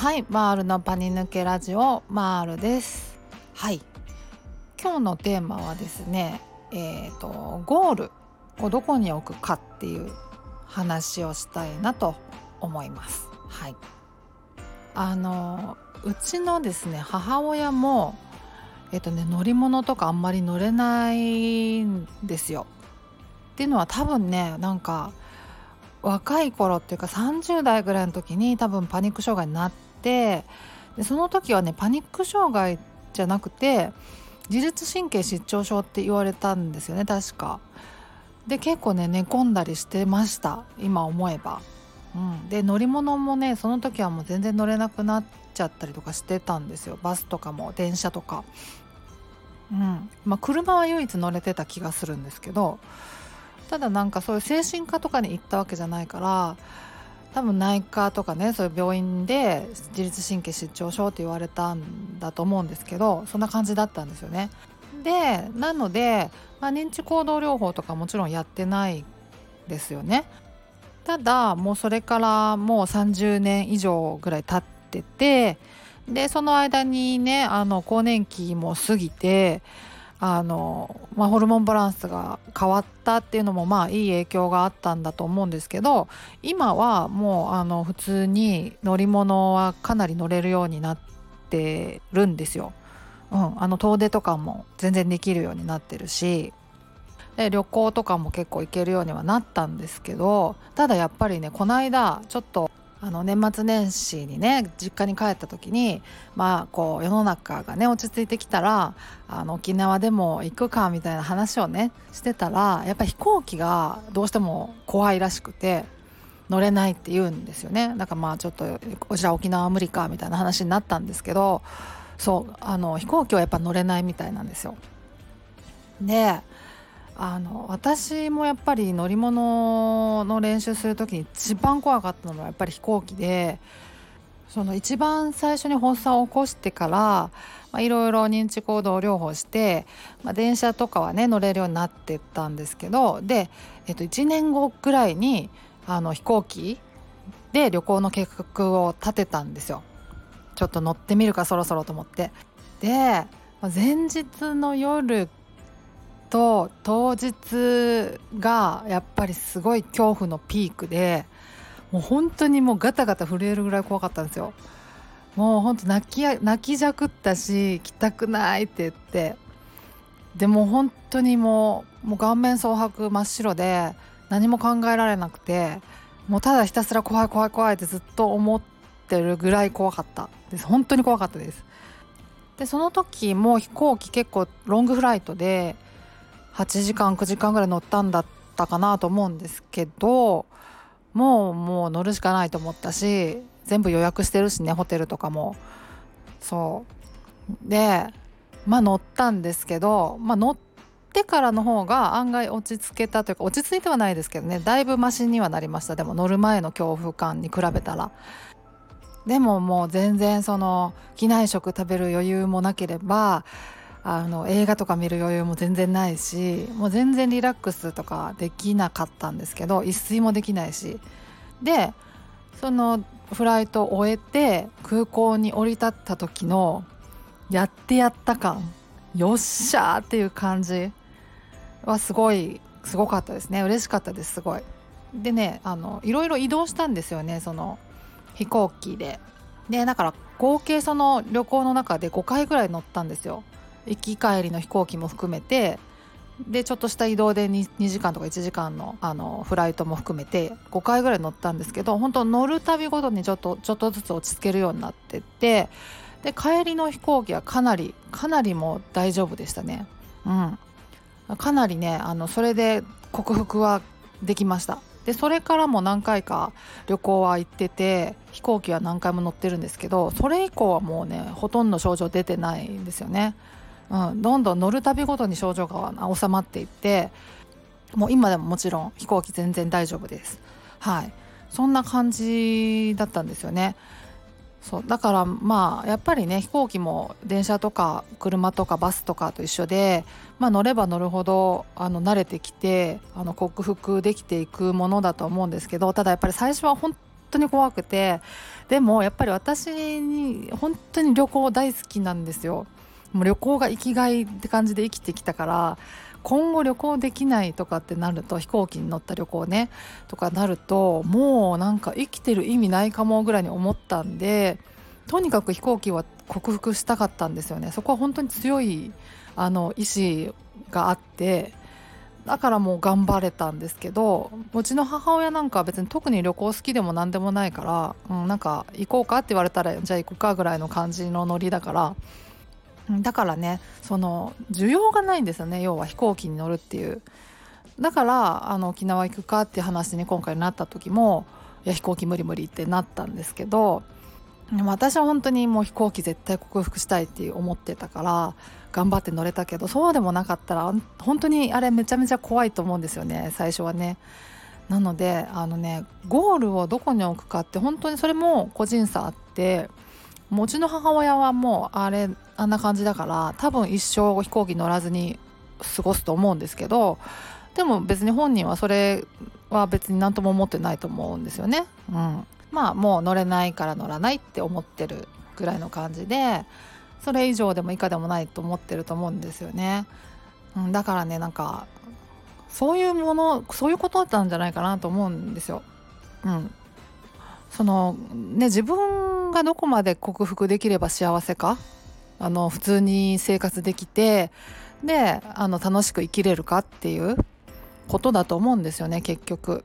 はいマールのパニ抜けラジオマールです。はい。今日のテーマはですねえっ、ー、とゴールをどこに置くかっていう話をしたいなと思います。はい。あのうちのですね母親もえっ、ー、とね乗り物とかあんまり乗れないんですよ。っていうのは多分ねなんか若い頃っていうか30代ぐらいの時に多分パニック障害になってでその時はねパニック障害じゃなくて自律神経失調症って言われたんですよね確か。で結構ね寝込んだりしてました今思えば。うん、で乗り物もねその時はもう全然乗れなくなっちゃったりとかしてたんですよバスとかも電車とか。うんまあ、車は唯一乗れてた気がするんですけどただなんかそういう精神科とかに行ったわけじゃないから多分内科とかねそういう病院で自律神経失調症って言われたんだと思うんですけどそんな感じだったんですよね。でなので、まあ、認知行動療法とかもちろんやってないですよね。ただもうそれからもう30年以上ぐらい経っててでその間にねあの更年期も過ぎてあの、まあ、ホルモンバランスが変わったっていうのもまあいい影響があったんだと思うんですけど今はもうあの普通に乗り物はかなり乗れるようになってるんですよ。うん、あの遠出とかも全然できるようになってるしで旅行とかも結構行けるようにはなったんですけどただやっぱりねこの間ちょっとあの年末年始にね実家に帰った時にまあこう世の中がね落ち着いてきたらあの沖縄でも行くかみたいな話をねしてたらやっぱ飛行機がどうしても怖いらしくて乗れないって言うんですよねだからまあちょっとじゃあ沖縄は無理かみたいな話になったんですけどそうあの飛行機はやっぱ乗れないみたいなんですよ。であの私もやっぱり乗り物の練習する時に一番怖かったのはやっぱり飛行機でその一番最初に発作を起こしてからいろいろ認知行動療法して、まあ、電車とかはね乗れるようになってったんですけどで、えっと、1年後ぐらいにあの飛行機で旅行の計画を立てたんですよ。ちょっと乗ってみるかそろそろと思って。で前日の夜と当日がやっぱりすごい恐怖のピークでもう本当にもうガタガタ震えるぐらい怖かったんですよ。もう本当泣き泣きじゃくったし来たくないって言って。でも本当にもうもう顔面蒼白真っ白で何も考えられなくてもうただひたすら怖い怖い怖いってずっと思ってるぐらい怖かった。です本当に怖かったです。でその時も飛行機結構ロングフライトで8時間9時間ぐらい乗ったんだったかなと思うんですけどもうもう乗るしかないと思ったし全部予約してるしねホテルとかも。そう。でまあ乗ったんですけどまあ乗ってからの方が案外落ち着けたというか落ち着いてはないですけどねだいぶマシにはなりました。でも乗る前の恐怖感に比べたら。でももう全然その機内食食べる余裕もなければあの映画とか見る余裕も全然ないしもう全然リラックスとかできなかったんですけど一睡もできないしでそのフライトを終えて空港に降り立った時のやってやった感よっしゃーっていう感じはすごいすごかったですね嬉しかったですすごい。でねあのいろいろ移動したんですよねその飛行機で。でだから合計その旅行の中で5回ぐらい乗ったんですよ。行き帰りの飛行機も含めてでちょっとした移動で 2, 2時間とか1時間のあのフライトも含めて5回ぐらい乗ったんですけど本当乗るたびごとにちょっとちょっとずつ落ち着けるようになってってで帰りの飛行機はかなりかなりもう大丈夫でしたね。うん。かなりねあのそれで克服はできました。でそれからも何回か旅行は行ってて飛行機は何回も乗ってるんですけどそれ以降はもうねほとんど症状出てないんですよね。うん、どんどん乗るたびごとに症状が収まっていってもう今でももちろん飛行機全然大丈夫です。はい。そんな感じだったんですよね。そう。だからまあやっぱりね飛行機も電車とか車とかバスとかと一緒で、まあ、乗れば乗るほどあの慣れてきてあの克服できていくものだと思うんですけどただやっぱり最初は本当に怖くてでもやっぱり私に本当に旅行大好きなんですよ。もう旅行が生きがいって感じで生きてきたから今後旅行できないとかってなると飛行機に乗った旅行ねとかなるともうなんか生きてる意味ないかもぐらいに思ったんでとにかく飛行機は克服したかったんですよね。そこは本当に強いあの意志があってだからもう頑張れたんですけどうちの母親なんかは別に特に旅行好きでも何でもないから、うん、なんか行こうかって言われたらじゃあ行くかぐらいの感じのノリだからだからねその需要がないんですよね要は飛行機に乗るっていうだからあの沖縄行くかっていう話に今回なった時もいや飛行機無理無理ってなったんですけどでも私は本当にもう飛行機絶対克服したいって思ってたから頑張って乗れたけどそうでもなかったら本当にあれめちゃめちゃ怖いと思うんですよね最初はね。なのであのねゴールをどこに置くかって本当にそれも個人差あってうちの母親はもうあれあんな感じだから多分一生飛行機乗らずに過ごすと思うんですけどでも別に本人はそれは別に何とも思ってないと思うんですよね。うん、まあもう乗れないから乗らないって思ってるぐらいの感じでそれ以上でも以下でもないと思ってると思うんですよね。うん、だからねなんかそういうものそういうことだったんじゃないかなと思うんですよ。うん、そのね自分がどこまで克服できれば幸せか？あの普通に生活できてであの楽しく生きれるかっていうことだと思うんですよね結局。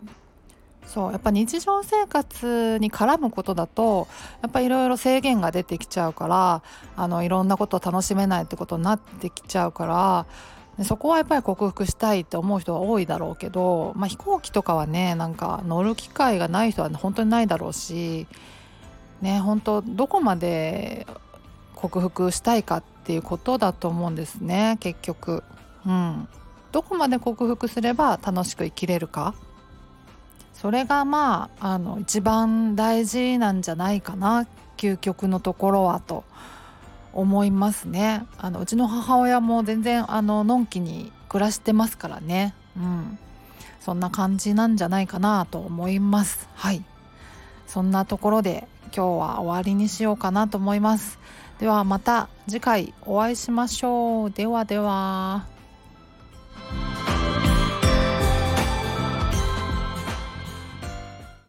そうやっぱ日常生活に絡むことだとやっぱいろいろ制限が出てきちゃうからあのいろんなことを楽しめないってことになってきちゃうからそこはやっぱり克服したいって思う人は多いだろうけど、まあ、飛行機とかはねなんか乗る機会がない人は本当にないだろうしね本当どこまで克服したいかっていうことだと思うんですね結局。うん、どこまで克服すれば楽しく生きれるか。それがまああの一番大事なんじゃないかな究極のところはと思いますね。あのうちの母親も全然あののんきに暮らしてますからね。うん。そんな感じなんじゃないかなと思います。はい。そんなところで今日は終わりにしようかなと思います。ではまた次回お会いしましょう。ではでは。